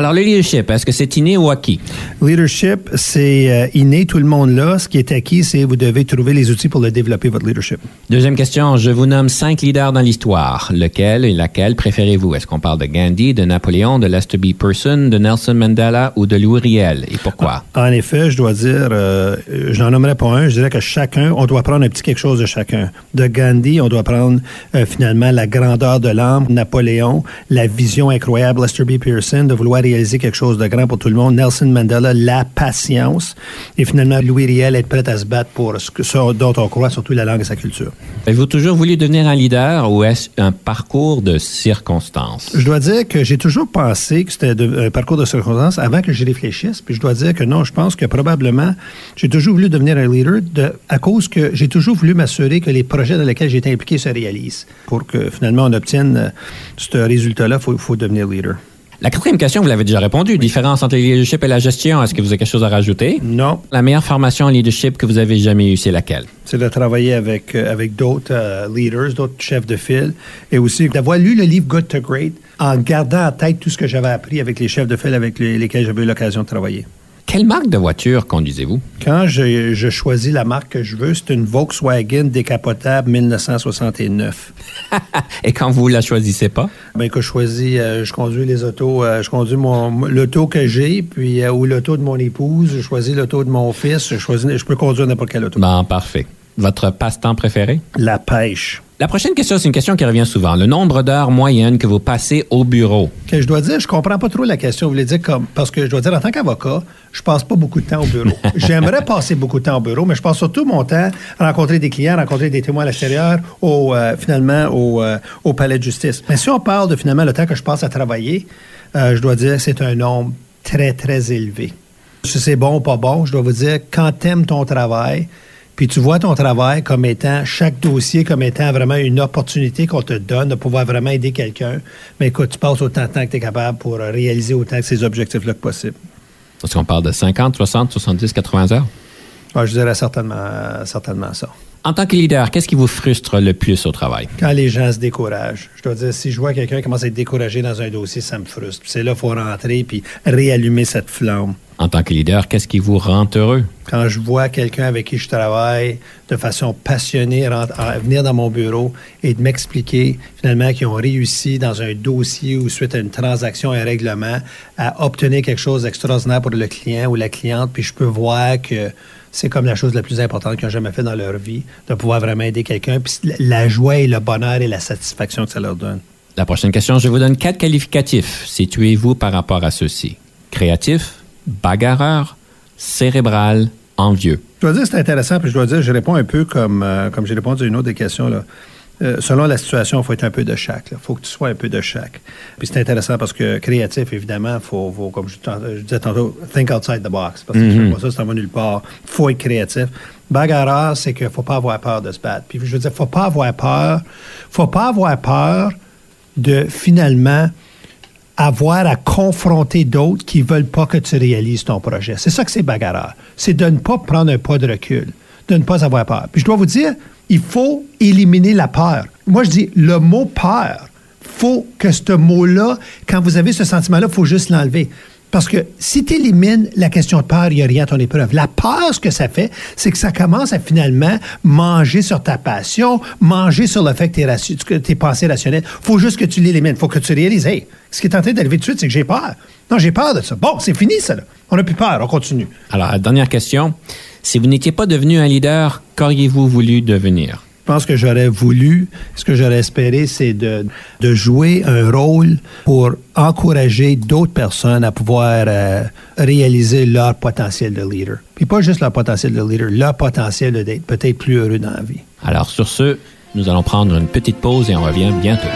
Alors, le leadership, est-ce que c'est inné ou acquis? Leadership, c'est euh, inné, tout le monde là. Ce qui est acquis, c'est vous devez trouver les outils pour le développer, votre leadership. Deuxième question, je vous nomme cinq leaders dans l'histoire. Lequel et laquelle préférez-vous? Est-ce qu'on parle de Gandhi, de Napoléon, de Lester B. Person, de Nelson Mandela ou de Louis Riel? Et pourquoi? En effet, je dois dire, euh, je n'en nommerai pas un. Je dirais que chacun, on doit prendre un petit quelque chose de chacun. De Gandhi, on doit prendre euh, finalement la grandeur de l'âme. Napoléon, la vision incroyable. Lester B. Pearson, de vouloir réaliser quelque chose de grand pour tout le monde. Nelson Mandela, la patience. Et finalement, Louis Riel, être prêt à se battre pour ce dont on croit, surtout la langue et sa culture. Avez-vous toujours voulu devenir un leader ou est-ce un parcours de circonstances? Je dois dire que j'ai toujours pensé que c'était un parcours de circonstances avant que j'y réfléchisse. Puis je dois dire que non, je pense que probablement, j'ai toujours voulu devenir un leader de, à cause que j'ai toujours voulu m'assurer que les projets dans lesquels j'étais impliqué se réalisent. Pour que finalement on obtienne euh, ce résultat-là, il faut devenir leader. La quatrième question, vous l'avez déjà répondu. Différence entre le leadership et la gestion. Est-ce que vous avez quelque chose à rajouter? Non. La meilleure formation en leadership que vous avez jamais eue, c'est laquelle? C'est de travailler avec, euh, avec d'autres euh, leaders, d'autres chefs de file, et aussi d'avoir lu le livre Good to Great en gardant en tête tout ce que j'avais appris avec les chefs de file avec lesquels j'avais eu l'occasion de travailler. Quelle marque de voiture conduisez-vous? Quand je, choisis la marque que je veux, c'est une Volkswagen décapotable 1969. Et quand vous la choisissez pas? Ben, que je choisis, euh, je conduis les autos, euh, je conduis mon, l'auto que j'ai, puis, euh, ou l'auto de mon épouse, je choisis l'auto de mon fils, je choisis, je peux conduire n'importe quelle auto. Bon, parfait. Votre passe-temps préféré? La pêche. La prochaine question, c'est une question qui revient souvent. Le nombre d'heures moyennes que vous passez au bureau. Que je dois dire, je comprends pas trop la question. Vous voulez dire comme parce que je dois dire en tant qu'avocat, je passe pas beaucoup de temps au bureau. J'aimerais passer beaucoup de temps au bureau, mais je passe surtout mon temps à rencontrer des clients, à rencontrer des témoins à l'extérieur, au euh, finalement au, euh, au, palais de justice. Mais si on parle de finalement le temps que je passe à travailler, euh, je dois dire c'est un nombre très très élevé. Si c'est bon ou pas bon, je dois vous dire quand t'aimes ton travail, puis tu vois ton travail comme étant, chaque dossier comme étant vraiment une opportunité qu'on te donne de pouvoir vraiment aider quelqu'un. Mais écoute, tu passes autant de temps que tu es capable pour réaliser autant de ces objectifs-là que possible. Est-ce qu'on parle de 50, 60, 70, 80 heures? je dirais certainement, certainement ça. En tant que leader, qu'est-ce qui vous frustre le plus au travail? Quand les gens se découragent. Je dois dire, si je vois quelqu'un commence à être découragé dans un dossier, ça me frustre. C'est là qu'il faut rentrer puis réallumer cette flamme. En tant que leader, qu'est-ce qui vous rend heureux? Quand je vois quelqu'un avec qui je travaille de façon passionnée venir dans mon bureau et de m'expliquer finalement qu'ils ont réussi dans un dossier ou suite à une transaction, un règlement, à obtenir quelque chose d'extraordinaire pour le client ou la cliente, puis je peux voir que c'est comme la chose la plus importante qu'ils ont jamais fait dans leur vie, de pouvoir vraiment aider quelqu'un, puis la joie et le bonheur et la satisfaction que ça leur donne. La prochaine question, je vous donne quatre qualificatifs. Situez-vous par rapport à ceux-ci. Créatif, bagarreur, cérébral, envieux. Je dois dire, c'est intéressant, puis je dois dire, je réponds un peu comme, euh, comme j'ai répondu à une autre des questions. Là. Euh, selon la situation, il faut être un peu de chaque. Il faut que tu sois un peu de chaque. Puis c'est intéressant parce que créatif, évidemment, il faut, faut, comme je, je, disais tantôt, think outside the box. Parce que mm -hmm. ça, ça va nulle part. Il faut être créatif. Bagarreur, c'est qu'il ne faut pas avoir peur de se battre. Puis je veux dire, il ne faut pas avoir peur. faut pas avoir peur de finalement avoir à confronter d'autres qui ne veulent pas que tu réalises ton projet. C'est ça que c'est bagarreur. C'est de ne pas prendre un pas de recul, de ne pas avoir peur. Puis je dois vous dire, il faut éliminer la peur. Moi, je dis le mot peur. faut que ce mot-là, quand vous avez ce sentiment-là, il faut juste l'enlever. Parce que si tu élimines la question de peur, il n'y a rien à ton épreuve. La peur, ce que ça fait, c'est que ça commence à finalement manger sur ta passion, manger sur le fait que tes pensées rationnelles. Il faut juste que tu l'élimines. Il faut que tu réalises, hey, ce qui est en train d'arriver tout de suite, c'est que j'ai peur. Non, j'ai peur de ça. Bon, c'est fini, ça. On n'a plus peur, on continue. Alors, dernière question. Si vous n'étiez pas devenu un leader, qu'auriez-vous voulu devenir? Je pense que j'aurais voulu, ce que j'aurais espéré, c'est de, de, jouer un rôle pour encourager d'autres personnes à pouvoir euh, réaliser leur potentiel de leader. Puis pas juste leur potentiel de leader, leur potentiel d'être peut-être plus heureux dans la vie. Alors sur ce, nous allons prendre une petite pause et on revient bientôt.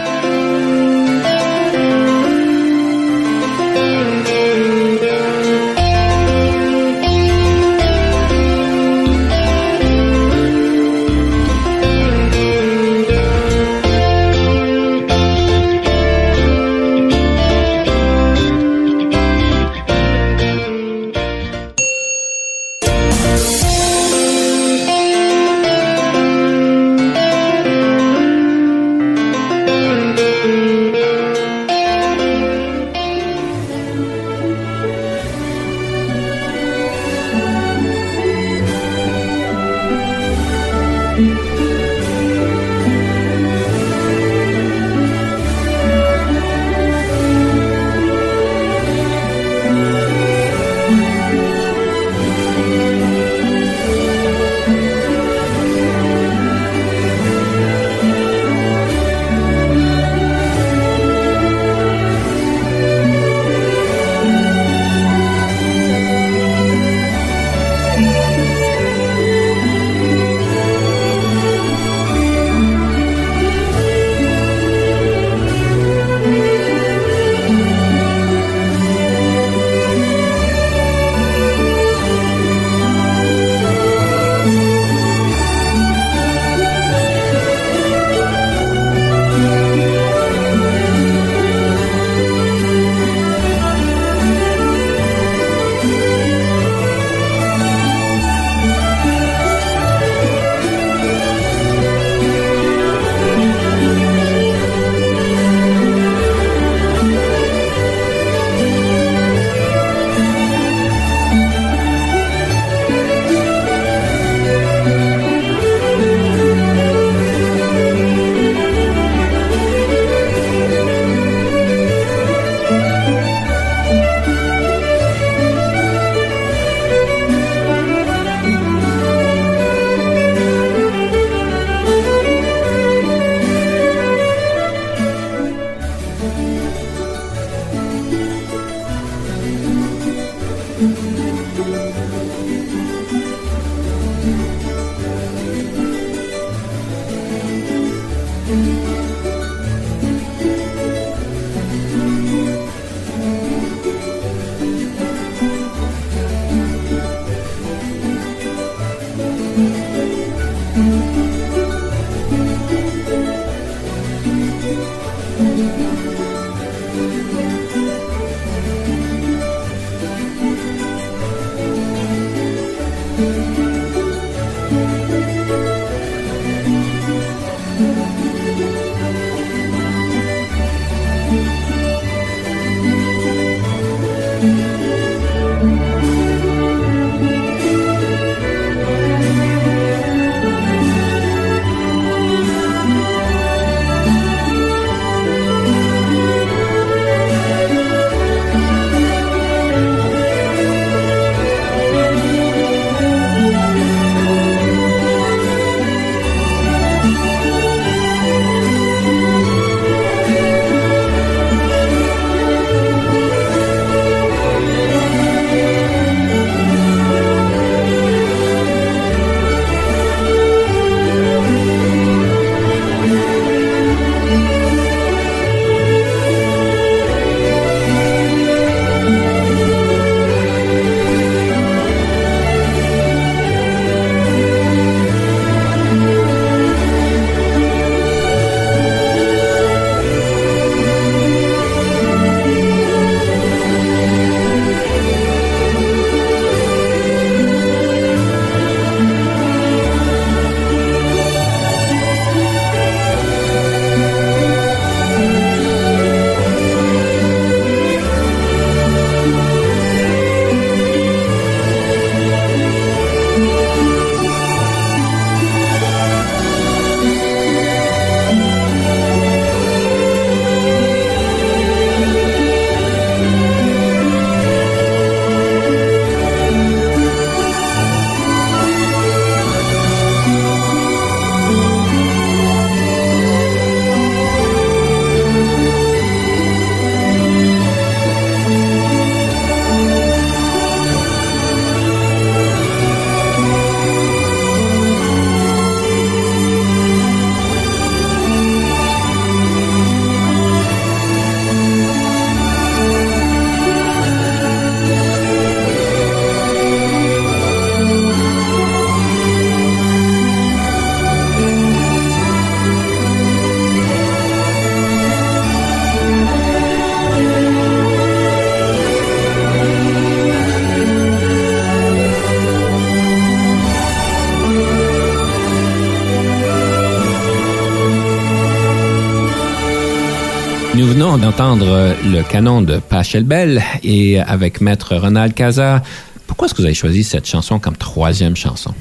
Venons d'entendre le canon de Pachelbel et avec maître Ronald Casa. Pourquoi est-ce que vous avez choisi cette chanson comme troisième chanson?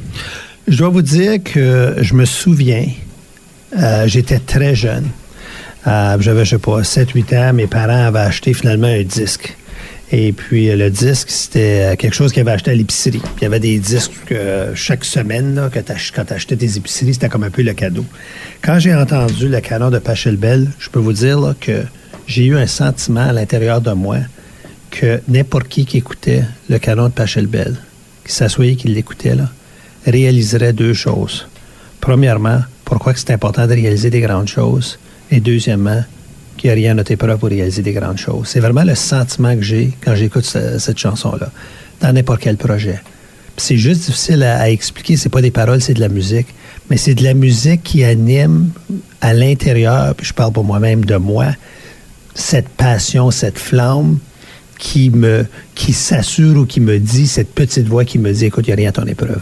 Je dois vous dire que je me souviens, euh, j'étais très jeune. Euh, j'avais, je sais pas, 7-8 ans. Mes parents avaient acheté finalement un disque. Et puis, le disque, c'était quelque chose qu'ils avaient acheté à l'épicerie. il y avait des disques que chaque semaine, quand tu achetais des épiceries, c'était comme un peu le cadeau. Quand j'ai entendu le canon de Pachelbel, je peux vous dire que j'ai eu un sentiment à l'intérieur de moi que n'importe qui qui écoutait le canon de Pachelbel, qui s'assoyait, qui l'écoutait, réaliserait deux choses. Premièrement, pourquoi c'est important de réaliser des grandes choses? Et deuxièmement, qu'il n'y a rien à notre épreuve pour réaliser des grandes choses. C'est vraiment le sentiment que j'ai quand j'écoute cette chanson-là, dans n'importe quel projet. C'est juste difficile à, à expliquer, c'est pas des paroles, c'est de la musique, mais c'est de la musique qui anime à l'intérieur, puis je parle pour moi-même de moi, cette passion, cette flamme qui me qui s'assure ou qui me dit, cette petite voix qui me dit, écoute, il n'y a rien à ton épreuve.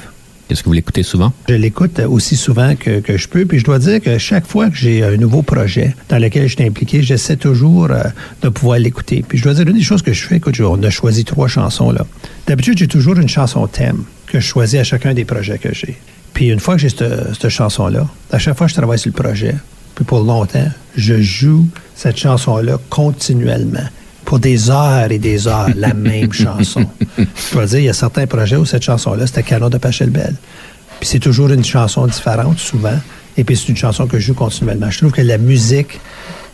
Est-ce que vous l'écoutez souvent? Je l'écoute aussi souvent que, je peux. Puis je dois dire que chaque fois que j'ai un nouveau projet dans lequel je suis impliqué, j'essaie toujours euh, de pouvoir l'écouter. Puis je dois dire, une des choses que je fais, écoute, on a choisi trois chansons là. D'habitude, j'ai toujours une chanson thème que je choisis à chacun des projets que j'ai. Puis une fois que j'ai cette, cette chanson-là, à chaque fois que je travaille sur le projet, puis pour longtemps, je joue cette chanson-là continuellement pour des heures et des heures la même chanson. Je dois dire, il y a certains projets où cette chanson-là, c'était Canon de Pachelbel. Puis c'est toujours une chanson différente, souvent. Et puis c'est une chanson que je joue continuellement. Je trouve que la musique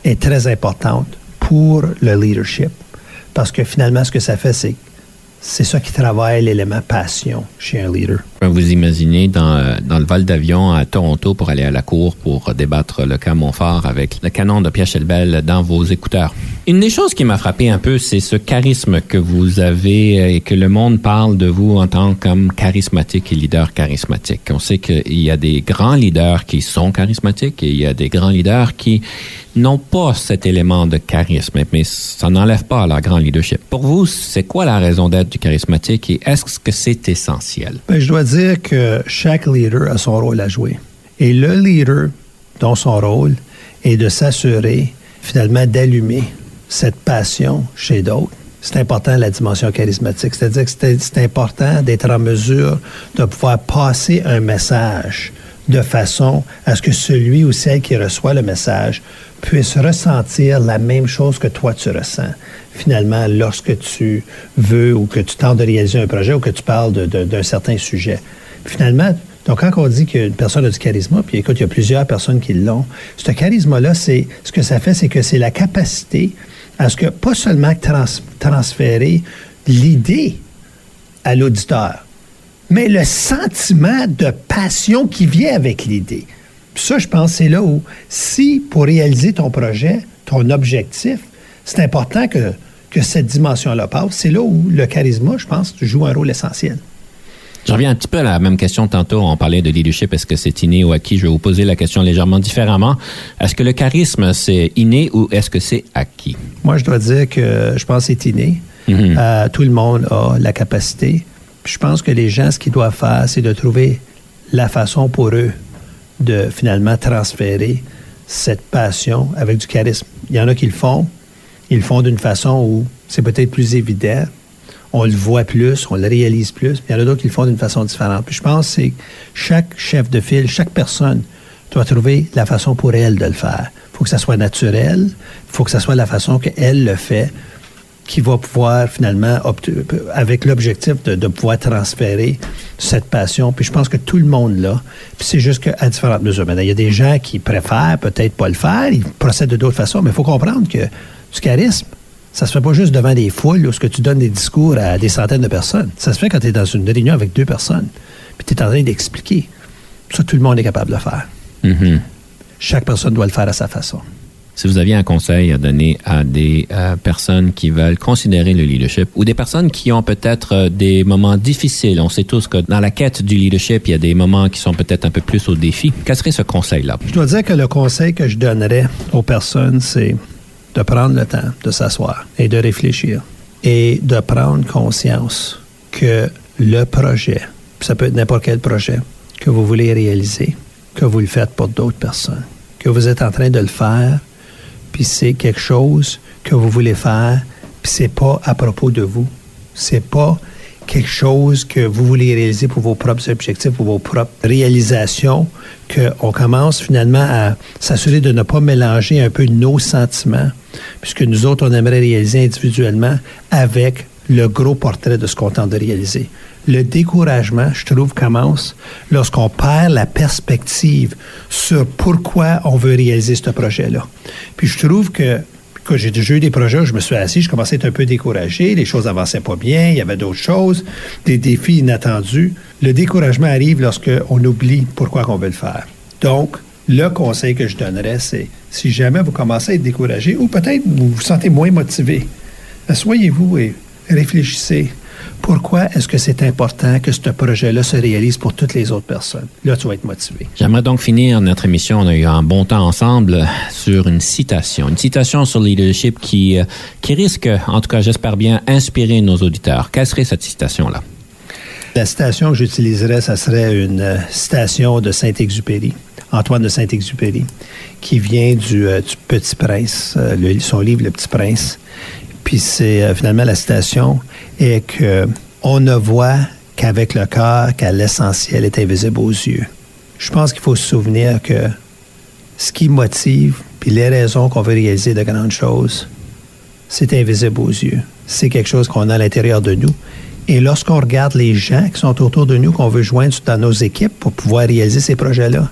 est très importante pour le leadership. Parce que finalement, ce que ça fait, c'est c'est ça qui travaille l'élément passion chez un leader. Vous imaginez dans, euh, dans le vol d'avion à Toronto pour aller à la cour pour débattre le cas Montfort avec le canon de Pierre Chelbel dans vos écouteurs. Une des choses qui m'a frappé un peu, c'est ce charisme que vous avez euh, et que le monde parle de vous en tant que charismatique et leader charismatique. On sait qu'il y a des grands leaders qui sont charismatiques et il y a des grands leaders qui n'ont pas cet élément de charisme, mais ça n'enlève pas leur grand leadership. Pour vous, c'est quoi la raison d'être du charismatique et est-ce que c'est essentiel? Ben, je dois que chaque leader a son rôle à jouer. Et le leader, dont son rôle, est de s'assurer finalement d'allumer cette passion chez d'autres. C'est important la dimension charismatique, c'est-à-dire que c'est important d'être en mesure de pouvoir passer un message de façon à ce que celui ou celle qui reçoit le message puisse ressentir la même chose que toi tu ressens. Finalement, lorsque tu veux ou que tu tentes de réaliser un projet ou que tu parles d'un certain sujet. Finalement, donc, quand on dit qu'une personne a du charisme, puis écoute, il y a plusieurs personnes qui l'ont, ce charisme-là, c'est ce que ça fait, c'est que c'est la capacité à ce que, pas seulement transférer l'idée à l'auditeur, mais le sentiment de passion qui vient avec l'idée. Ça, je pense, c'est là où, si pour réaliser ton projet, ton objectif, c'est important que, que cette dimension-là passe, c'est là où le charisme, je pense, joue un rôle essentiel. Je reviens un petit peu à la même question tantôt. On parlait de leadership. Est-ce que c'est inné ou acquis? Je vais vous poser la question légèrement différemment. Est-ce que le charisme, c'est inné ou est-ce que c'est acquis? Moi, je dois dire que je pense que c'est inné. Mm-hmm. Euh, tout le monde a la capacité. Je pense que les gens, ce qu'ils doivent faire, c'est de trouver la façon pour eux de finalement transférer cette passion avec du charisme. Il y en a qui le font. Ils le font d'une façon où c'est peut-être plus évident on le voit plus, on le réalise plus. Il y en a d'autres qui le font d'une façon différente. Puis je pense que chaque chef de file, chaque personne doit trouver la façon pour elle de le faire. Il faut que ça soit naturel, il faut que ça soit la façon qu'elle le fait, qui va pouvoir finalement, avec l'objectif de, pouvoir transférer cette passion. Puis je pense que tout le monde l'a. Puis c'est juste qu'à différentes mesures. Maintenant, il y a des gens qui préfèrent peut-être pas le faire, ils procèdent de d'autres façons, mais il faut comprendre que du charisme, ça se fait pas juste devant des foules où ce que tu donnes des discours à des centaines de personnes. Ça se fait quand tu es dans une réunion avec deux personnes, puis tu es en train d'expliquer. Ça, tout le monde est capable de le faire. Mm-hmm. Chaque personne doit le faire à sa façon. Si vous aviez un conseil à donner à des euh, personnes qui veulent considérer le leadership ou des personnes qui ont peut-être euh, des moments difficiles, on sait tous que dans la quête du leadership, il y a des moments qui sont peut-être un peu plus au défi. Quel serait ce conseil-là? Je dois dire que le conseil que je donnerais aux personnes, c'est de prendre le temps de s'asseoir et de réfléchir et de prendre conscience que le projet, ça peut être n'importe quel projet que vous voulez réaliser, que vous le faites pour d'autres personnes, que vous êtes en train de le faire puis c'est quelque chose que vous voulez faire, puis c'est pas à propos de vous. C'est pas quelque chose que vous voulez réaliser pour vos propres objectifs, pour vos propres réalisations, qu'on commence finalement à s'assurer de ne pas mélanger un peu nos sentiments, puisque nous autres, on aimerait réaliser individuellement avec le gros portrait de ce qu'on tente de réaliser. Le découragement, je trouve, commence lorsqu'on perd la perspective sur pourquoi on veut réaliser ce projet-là. Puis je trouve que quand j'ai déjà eu des projets où je me suis assis, je commençais à être un peu découragé, les choses avançaient pas bien, il y avait d'autres choses, des défis inattendus. Le découragement arrive lorsqu'on oublie pourquoi on veut le faire. Donc, le conseil que je donnerais, c'est si jamais vous commencez à être découragé ou peut-être vous vous sentez moins motivé, asseyez-vous et réfléchissez. Pourquoi est-ce que c'est important que ce projet-là se réalise pour toutes les autres personnes? Là, tu vas être motivé. J'aimerais donc finir notre émission. On a eu un bon temps ensemble sur une citation. Une citation sur le leadership qui, euh, qui risque, en tout cas, j'espère bien, inspirer nos auditeurs. Quelle serait cette citation-là? La citation que j'utiliserais, ça serait une euh, citation de Saint-Exupéry, Antoine de Saint-Exupéry, qui vient du, euh, du Petit Prince, son livre Le Petit Prince. Puis c'est finalement la citation et qu'on ne voit qu'avec le cœur, qu'à l'essentiel est invisible aux yeux. Je pense qu'il faut se souvenir que ce qui motive, puis les raisons qu'on veut réaliser de grandes choses, c'est invisible aux yeux. C'est quelque chose qu'on a à l'intérieur de nous. Et lorsqu'on regarde les gens qui sont autour de nous, qu'on veut joindre dans nos équipes pour pouvoir réaliser ces projets-là,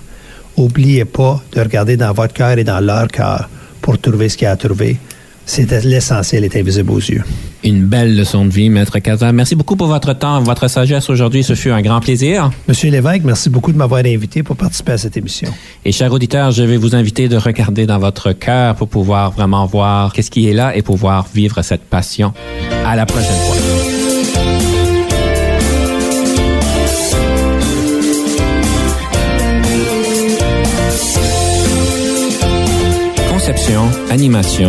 n'oubliez pas de regarder dans votre cœur et dans leur cœur pour trouver ce qu'il y a à trouver l'essentiel est invisible aux yeux. Une belle leçon de vie, Maître Casa. Merci beaucoup pour votre temps, votre sagesse aujourd'hui. Ce fut un grand plaisir. Monsieur Lévesque, merci beaucoup de m'avoir invité pour participer à cette émission. Et chers auditeurs, je vais vous inviter de regarder dans votre cœur pour pouvoir vraiment voir qu'est-ce qui est là et pouvoir vivre cette passion. À la prochaine fois. Conception, animation,